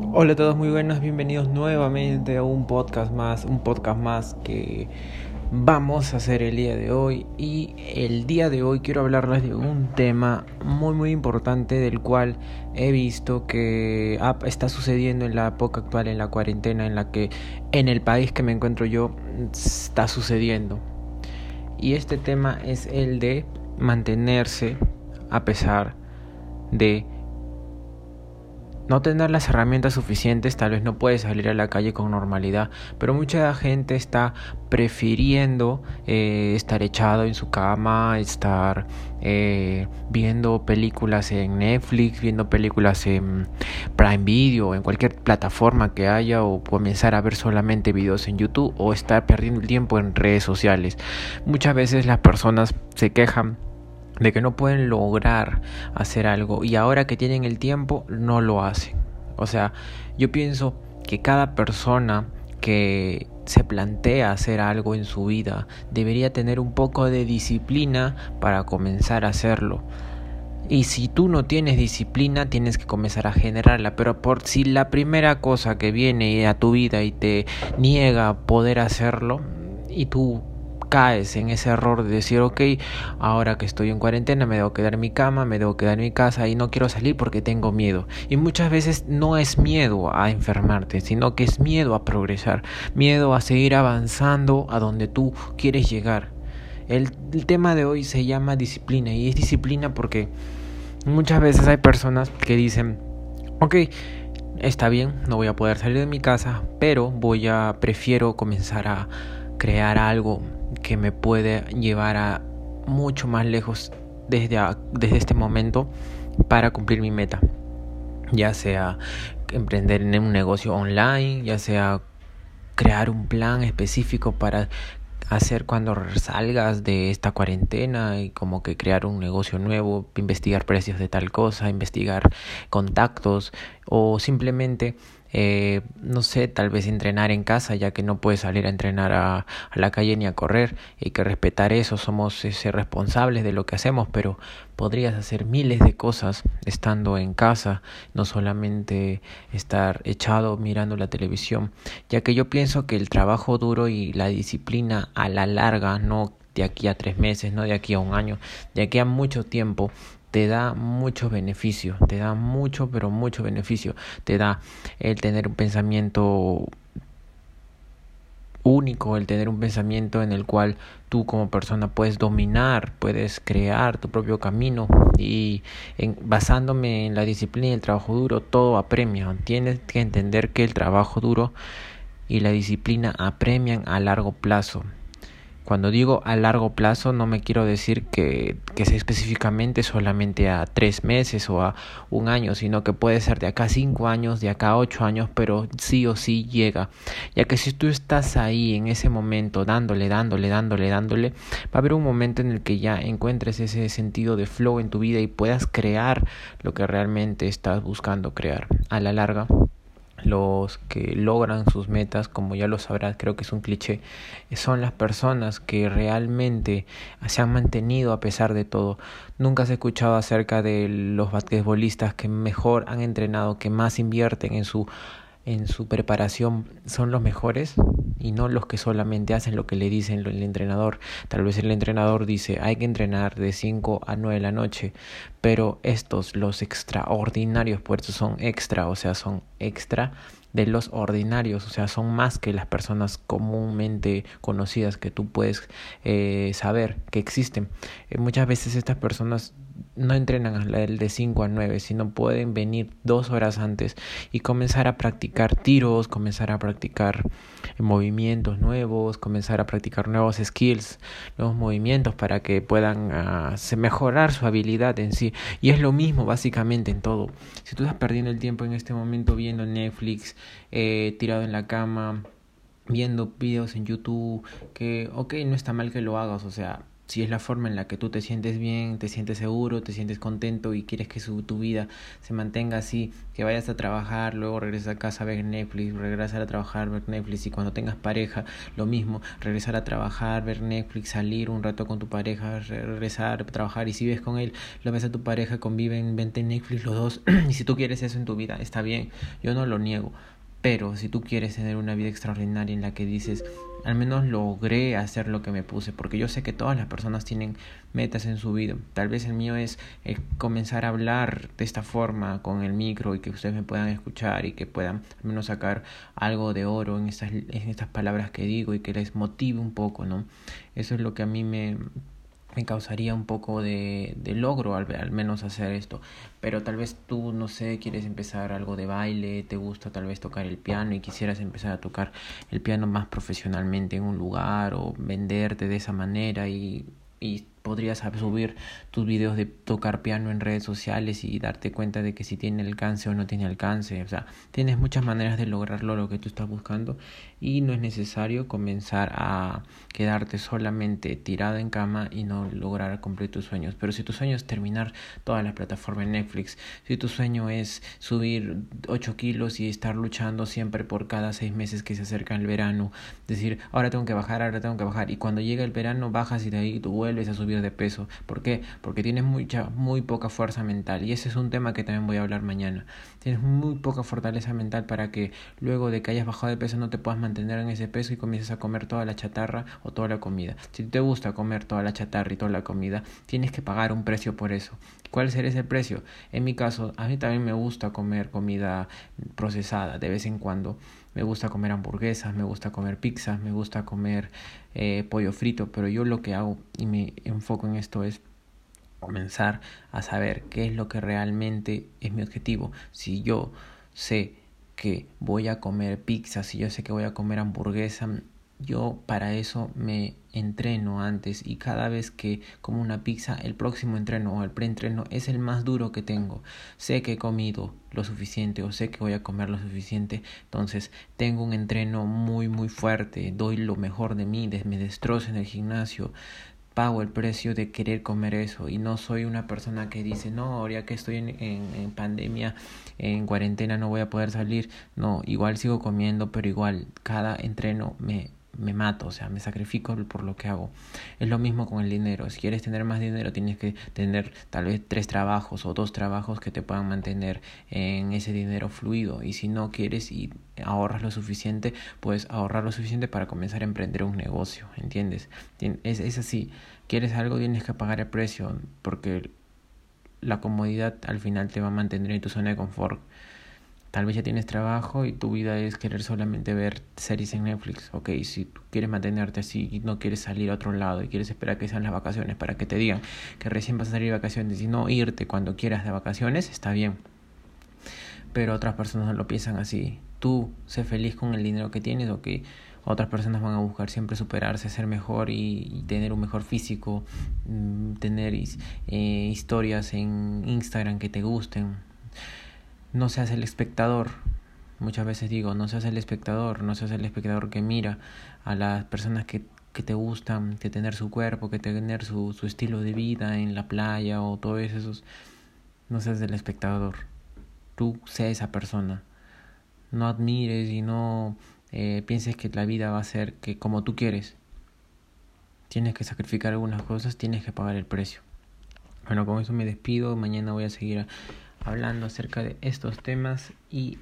Hola a todos, muy buenos, bienvenidos nuevamente a un podcast más, un podcast más que vamos a hacer el día de hoy y el día de hoy quiero hablarles de un tema muy muy importante del cual he visto que está sucediendo en la época actual, en la cuarentena, en la que en el país que me encuentro yo está sucediendo. Y este tema es el de mantenerse a pesar de no tener las herramientas suficientes, tal vez no puede salir a la calle con normalidad, pero mucha gente está prefiriendo eh, estar echado en su cama, estar eh, viendo películas en Netflix, viendo películas en Prime Video, en cualquier plataforma que haya, o comenzar a ver solamente videos en YouTube, o estar perdiendo el tiempo en redes sociales. Muchas veces las personas se quejan de que no pueden lograr hacer algo y ahora que tienen el tiempo no lo hacen. O sea, yo pienso que cada persona que se plantea hacer algo en su vida debería tener un poco de disciplina para comenzar a hacerlo. Y si tú no tienes disciplina, tienes que comenzar a generarla. Pero por si la primera cosa que viene a tu vida y te niega poder hacerlo, y tú caes en ese error de decir, ok, ahora que estoy en cuarentena me debo quedar en mi cama, me debo quedar en mi casa y no quiero salir porque tengo miedo. Y muchas veces no es miedo a enfermarte, sino que es miedo a progresar, miedo a seguir avanzando a donde tú quieres llegar. El, el tema de hoy se llama disciplina y es disciplina porque muchas veces hay personas que dicen, ok, está bien, no voy a poder salir de mi casa, pero voy a, prefiero comenzar a crear algo que me puede llevar a mucho más lejos desde, desde este momento para cumplir mi meta. Ya sea emprender en un negocio online, ya sea crear un plan específico para hacer cuando salgas de esta cuarentena y como que crear un negocio nuevo, investigar precios de tal cosa, investigar contactos o simplemente eh, no sé, tal vez entrenar en casa, ya que no puedes salir a entrenar a, la calle ni a correr. Hay que respetar eso, somos ese, responsables de lo que hacemos, pero podrías hacer miles de cosas estando en casa, no solamente estar echado mirando la televisión, ya que yo pienso que el trabajo duro y la disciplina a la larga, no de aquí a tres meses, no de aquí a un año, de aquí a mucho tiempo, te da mucho beneficio, te da mucho, pero mucho beneficio, te da el tener un pensamiento único, el tener un pensamiento en el cual tú como persona puedes dominar, puedes crear tu propio camino y basándome en la disciplina y el trabajo duro, todo apremia. Tienes que entender que el trabajo duro y la disciplina apremian a largo plazo. Cuando digo a largo plazo no me quiero decir que, que sea específicamente solamente a tres meses o a un año, sino que puede ser de acá cinco años, de acá ocho años, pero sí o sí llega. Ya que si tú estás ahí en ese momento dándole, dándole, dándole, dándole, va a haber un momento en el que ya encuentres ese sentido de flow en tu vida y puedas crear lo que realmente estás buscando crear. A la larga los que logran sus metas, como ya lo sabrás, creo que es un cliché, son las personas que realmente se han mantenido a pesar de todo. Nunca has escuchado acerca de los basquetbolistas que mejor han entrenado, que más invierten en su en su preparación son los mejores y no los que solamente hacen lo que le dicen el entrenador. Tal vez el entrenador dice hay que entrenar de 5 a 9 de la noche, pero estos, los extraordinarios, pues son extra, o sea, son extra de los ordinarios, o sea, son más que las personas comúnmente conocidas que tú puedes eh, saber que existen. Eh, muchas veces estas personas no entrenan el de 5 a 9, sino pueden venir dos horas antes y comenzar a practicar tiros, comenzar a practicar movimientos nuevos, comenzar a practicar nuevos skills, nuevos movimientos para que puedan ah, mejorar su habilidad en sí. Y es lo mismo básicamente en todo. Si tú estás perdiendo el tiempo en este momento viendo Netflix, eh, tirado en la cama, viendo videos en YouTube, que ok, no está mal que lo hagas, o sea, si es la forma en la que tú te sientes bien, te sientes seguro, te sientes contento y quieres que su, tu vida se mantenga así, que vayas a trabajar, luego regresas a casa a ver Netflix, regresar a trabajar, ver Netflix y cuando tengas pareja, lo mismo, regresar a trabajar, ver Netflix, salir un rato con tu pareja, regresar trabajar y si ves con él, lo ves a tu pareja, conviven, vente Netflix los dos y si tú quieres eso en tu vida, está bien, yo no lo niego, pero si tú quieres tener una vida extraordinaria en la que dices, al menos logré hacer lo que me puse, porque yo sé que todas las personas tienen metas en su vida. Tal vez el mío es comenzar a hablar de esta forma con el micro y que ustedes me puedan escuchar y que puedan al menos sacar algo de oro en estas, en estas palabras que digo y que les motive un poco, ¿no? Eso es lo que a mí me me causaría un poco de, de logro al, al, menos hacer esto. Pero tal vez tú, no sé, quieres empezar algo de baile, te gusta tal vez tocar el piano y quisieras empezar a tocar el piano más profesionalmente en un lugar o venderte de esa manera y, y podrías subir tus videos de tocar piano en redes sociales y darte cuenta de que si tiene alcance o no tiene alcance. O sea, tienes muchas maneras de lograrlo lo que tú estás buscando y no es necesario comenzar a quedarte solamente tirado en cama y no lograr cumplir tus sueños. Pero si tu sueño es terminar toda la plataforma en Netflix, si tu sueño es subir 8 kilos y estar luchando siempre por cada seis meses que se acerca el verano, decir, ahora tengo que bajar, ahora tengo que bajar, y cuando llega el verano bajas y de ahí tú vuelves a subir de peso. ¿Por qué? Porque tienes mucha, muy poca fuerza mental. Y ese es un tema que también voy a hablar mañana. Tienes muy poca fortaleza mental para que luego de que hayas bajado de peso no te puedas mantener en ese peso y comiences a comer toda la chatarra o toda la comida. Si te gusta comer toda la chatarra y toda la comida, tienes que pagar un precio por eso. ¿Cuál será ese precio? En mi caso, a mí también me gusta comer comida procesada de vez en cuando. Me gusta comer hamburguesas, me gusta comer pizzas, me gusta comer eh, pollo frito, pero yo lo que hago y me enfoco en esto es comenzar a saber qué es lo que realmente es mi objetivo. Si yo sé que voy a comer pizza, si yo sé que voy a comer hamburguesa, yo para eso me entreno antes y cada vez que como una pizza, el próximo entreno o el preentreno es el más duro que tengo. Sé que he comido lo suficiente o sé que voy a comer lo suficiente, entonces tengo un entreno muy muy fuerte, doy lo mejor de mí, me destrozo en el gimnasio, pago el precio de querer comer eso y no soy una persona que dice no ahora que estoy en, en, en, pandemia en cuarentena no voy a poder salir no igual sigo comiendo pero igual cada entreno me me mato, o sea, me sacrifico por lo que hago. Es lo mismo con el dinero. Si quieres tener más dinero, tienes que tener tal vez tres trabajos o dos trabajos que te puedan mantener en ese dinero fluido. Y si no quieres y ahorras lo suficiente, puedes ahorrar lo suficiente para comenzar a emprender un negocio, ¿entiendes? Es, es así. Quieres algo, tienes que pagar el precio, porque la comodidad al final te va a mantener en tu zona de confort. Tal vez ya tienes trabajo y tu vida es querer solamente ver series en Netflix. Ok, si tú quieres mantenerte así y no quieres salir a otro lado y quieres esperar que sean las vacaciones para que te digan que recién vas a salir de vacaciones y no irte cuando quieras de vacaciones, está bien. Pero otras personas no lo piensan así. Tú sé feliz con el dinero que tienes o que otras personas van a buscar siempre superarse, ser mejor y, tener un mejor físico, mm, tener eh, historias en Instagram que te gusten no seas el espectador. Muchas veces digo, no seas el espectador, no seas el espectador que mira a las personas que, que te gustan, que tener su cuerpo, que tener su, su estilo de vida en la playa o todo eso. No seas el espectador. Tú sé esa persona. No admires y no eh, pienses que la vida va a ser que como tú quieres. Tienes que sacrificar algunas cosas, tienes que pagar el precio. Bueno, con eso me despido. Mañana voy a seguir hablando acerca de estos temas y